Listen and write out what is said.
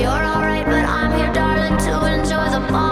You're alright, but I'm here, darling, to enjoy the ball.